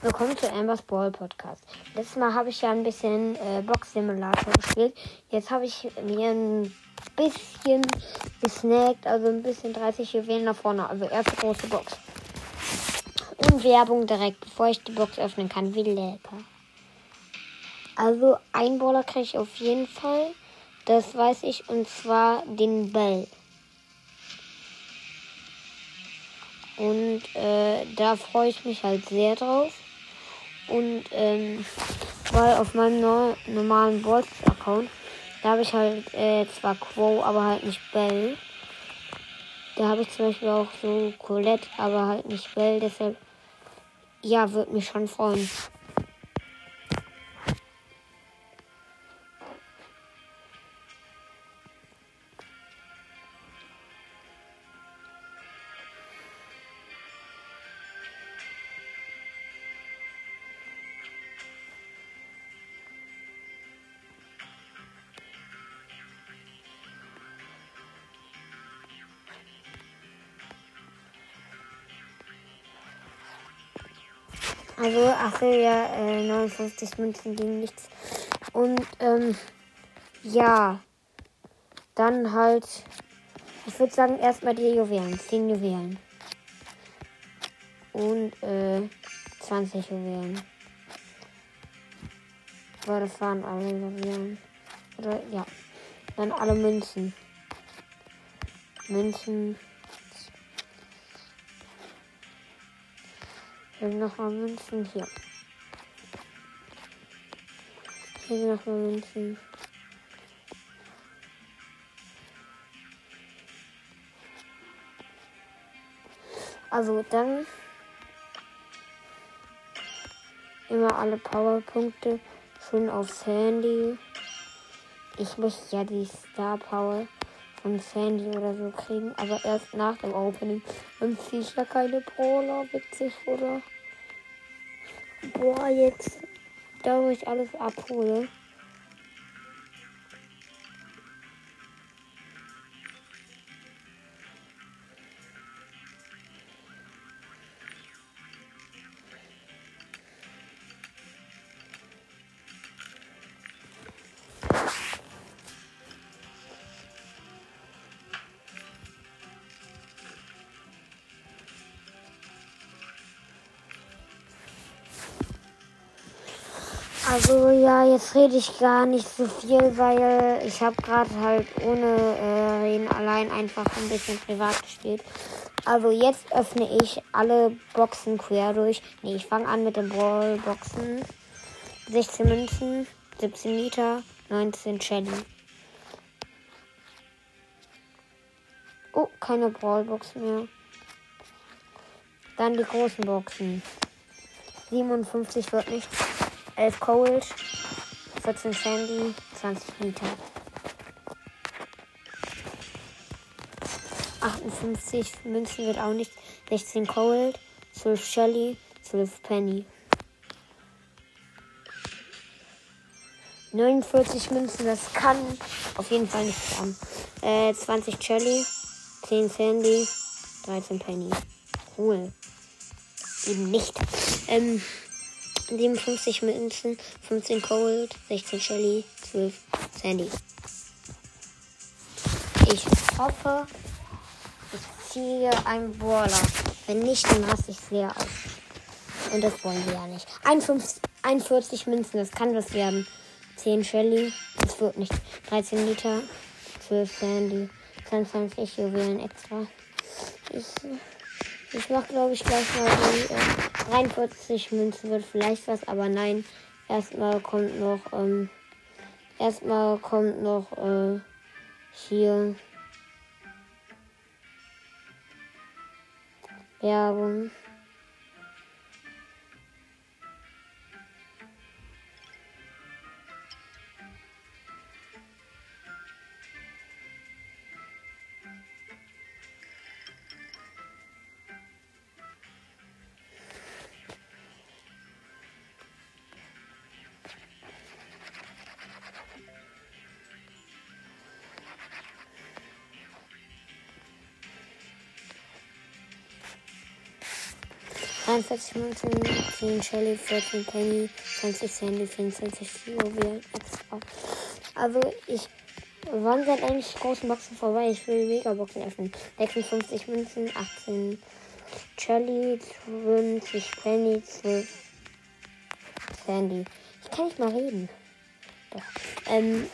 Willkommen zu Ambers Ball Podcast. Letztes Mal habe ich ja ein bisschen äh, Box Simulator gespielt. Jetzt habe ich mir ein bisschen gesnackt, also ein bisschen 30 Juwelen nach vorne. Also erste große Box. Und Werbung direkt, bevor ich die Box öffnen kann. Wie lecker. Also ein Baller kriege ich auf jeden Fall. Das weiß ich. Und zwar den Bell. Und äh, da freue ich mich halt sehr drauf. Und ähm, weil auf meinem no normalen Balls-Account, da habe ich halt äh, zwar Quo, aber halt nicht Bell. Da habe ich zum Beispiel auch so Colette, aber halt nicht Bell. Deshalb, ja, würde mich schon freuen. Also, ach ja, äh, 59 Münzen gegen nichts. Und, ähm, ja, dann halt, ich würde sagen, erstmal die Juwelen, 10 Juwelen. Und, äh, 20 Juwelen. Aber das waren alle Juwelen. Oder, ja. Dann alle Münzen. Münzen. Hier sind nochmal Münzen. Hier. Hier sind nochmal Münzen. Also dann immer alle Powerpunkte schon aufs Handy. Ich möchte ja die Star Power von Sandy oder so kriegen, aber erst nach dem Opening. Ich ja keine Brawler, witzig, oder? Boah, jetzt, da wo ich alles abhole. Also ja, jetzt rede ich gar nicht so viel, weil ich habe gerade halt ohne äh, Reden allein einfach ein bisschen privat gespielt. Also jetzt öffne ich alle Boxen quer durch. Nee, ich fange an mit den Ballboxen. 16 Münzen, 17 Liter, 19 Shelly. Oh, keine Brawlbox mehr. Dann die großen Boxen. 57 wird nichts. 11 Cold, 14 Sandy, 20 Liter. 58 Münzen wird auch nicht. 16 Cold, 12 Shelly, 12 Penny. 49 Münzen, das kann auf jeden Fall nicht haben. Äh, 20 Shelly, 10 Sandy, 13 Penny. Cool. Eben nicht. Ähm, 57 Münzen, 15 Cold, 16 Shelly, 12 Sandy. Ich hoffe, ich ziehe einen Brawler. Wenn nicht, dann raste ich sehr aus. Und das wollen wir ja nicht. 51, 41 Münzen, das kann was werden. 10 Shelly, das wird nicht. 13 Liter, 12 Sandy, 22 Juwelen extra. Ich ich mache, glaube ich, gleich mal die äh, 43 Münzen wird vielleicht was, aber nein. Erstmal kommt noch, ähm, erstmal kommt noch, äh, hier Werbung. 43 Münzen, 10 Shelly, 14 Penny, 20 Sandy, 24 Juwelen extra. Also ich Wann sind eigentlich großen Boxen vorbei? Ich will Megaboxen öffnen. 56 Münzen, 18 Charlie, 20 Penny, 12 Sandy. Ich kann nicht mal reden. Doch. Ähm,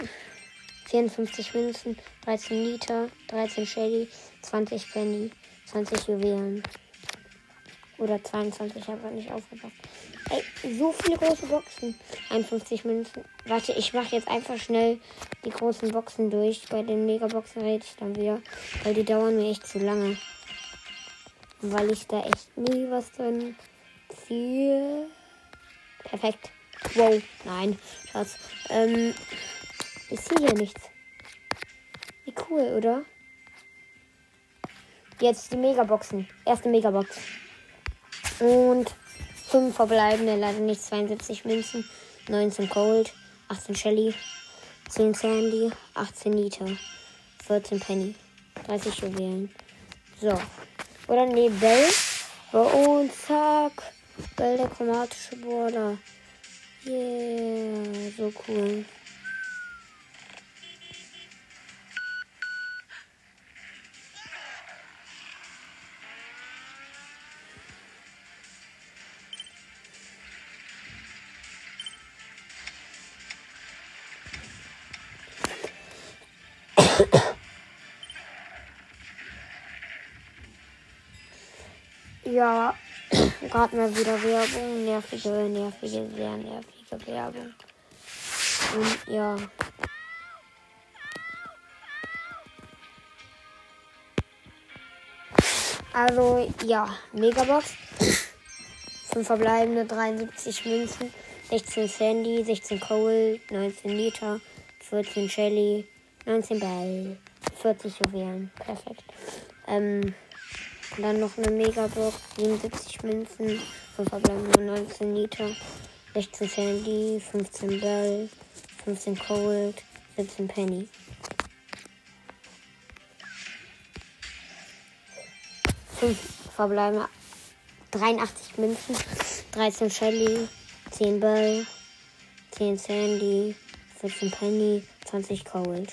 54 Münzen, 13 Liter, 13 Shelly, 20 Penny, 20 Juwelen. Oder 22, ich habe nicht aufgepasst. Ey, so viele große Boxen. 51 Münzen. Warte, ich mache jetzt einfach schnell die großen Boxen durch. Bei den Megaboxen rede ich dann wieder. Weil die dauern mir echt zu lange. Weil ich da echt nie was drin ziehe. Perfekt. Wow. Nein, Schatz. Ähm, ich sehe hier nichts. Wie cool, oder? Jetzt die Megaboxen. Erste Megabox. Und 5 verbleibende, leider nicht 72 Münzen, 19 Gold, 18 Shelly, 10 Sandy, 18 Liter, 14 Penny, 30 Juwelen. So. Oder nee, Bell. Und zack. Bell der chromatische Border. Yeah, so cool. Ja, gerade mal wieder Werbung. Nervige, nervige, sehr nervige Werbung. Und ja. Also, ja, Megabox. 5 verbleibende, 73 Münzen, 16 Sandy, 16 Coal, 19 Liter, 14 Shelly, 19 Bell, 40 Juwelen. Perfekt. Ähm, dann noch eine Megabox, 77 Münzen, 5 verbleibende 19 Liter, 16 Sandy, 15 Bell, 15 Cold, 17 Penny. Fünf verbleibende 83 Münzen, 13 Shelly, 10 Bell, 10 Sandy, 14 Penny, 20 Cold.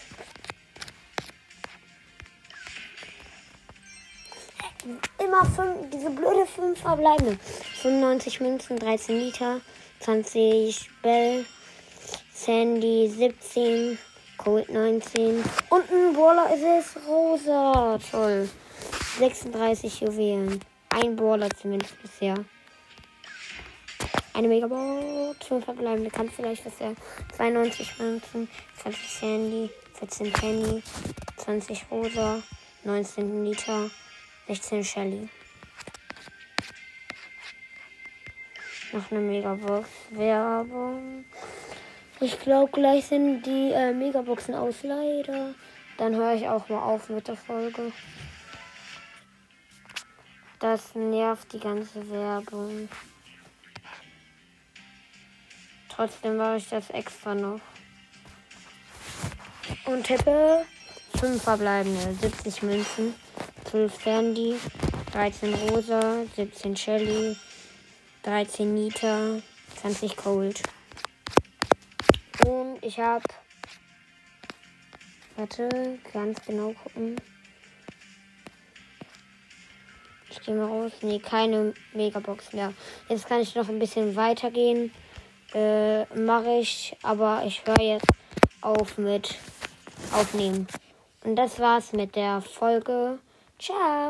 Immer fünf, diese blöde 5 verbleibende. 95 Münzen, 13 Liter, 20 Bell, Sandy 17, Cold 19 und ein Brawler ist es rosa. Toll. 36 Juwelen. Ein Brawler zumindest bisher. Eine Megabox, 5 verbleibende, kann vielleicht was sein. 92 Münzen, 20 Sandy, 14 Penny, 20 Rosa, 19 Liter, 16 Shelly. Noch eine Megabox. Werbung. Ich glaube, gleich sind die äh, Megaboxen aus, leider. Dann höre ich auch mal auf mit der Folge. Das nervt die ganze Werbung. Trotzdem mache ich das extra noch. Und tippe 5 verbleibende, 70 Münzen, 12 Sandy, 13 Rosa, 17 Shelly, 13 Nita, 20 Cold. Und ich habe. Warte, ganz genau gucken. Ich gehe mal raus. Nee, keine Megabox mehr. Jetzt kann ich noch ein bisschen weitergehen. Äh, mache ich, aber ich höre jetzt auf mit aufnehmen. Und das war's mit der Folge. Tchau!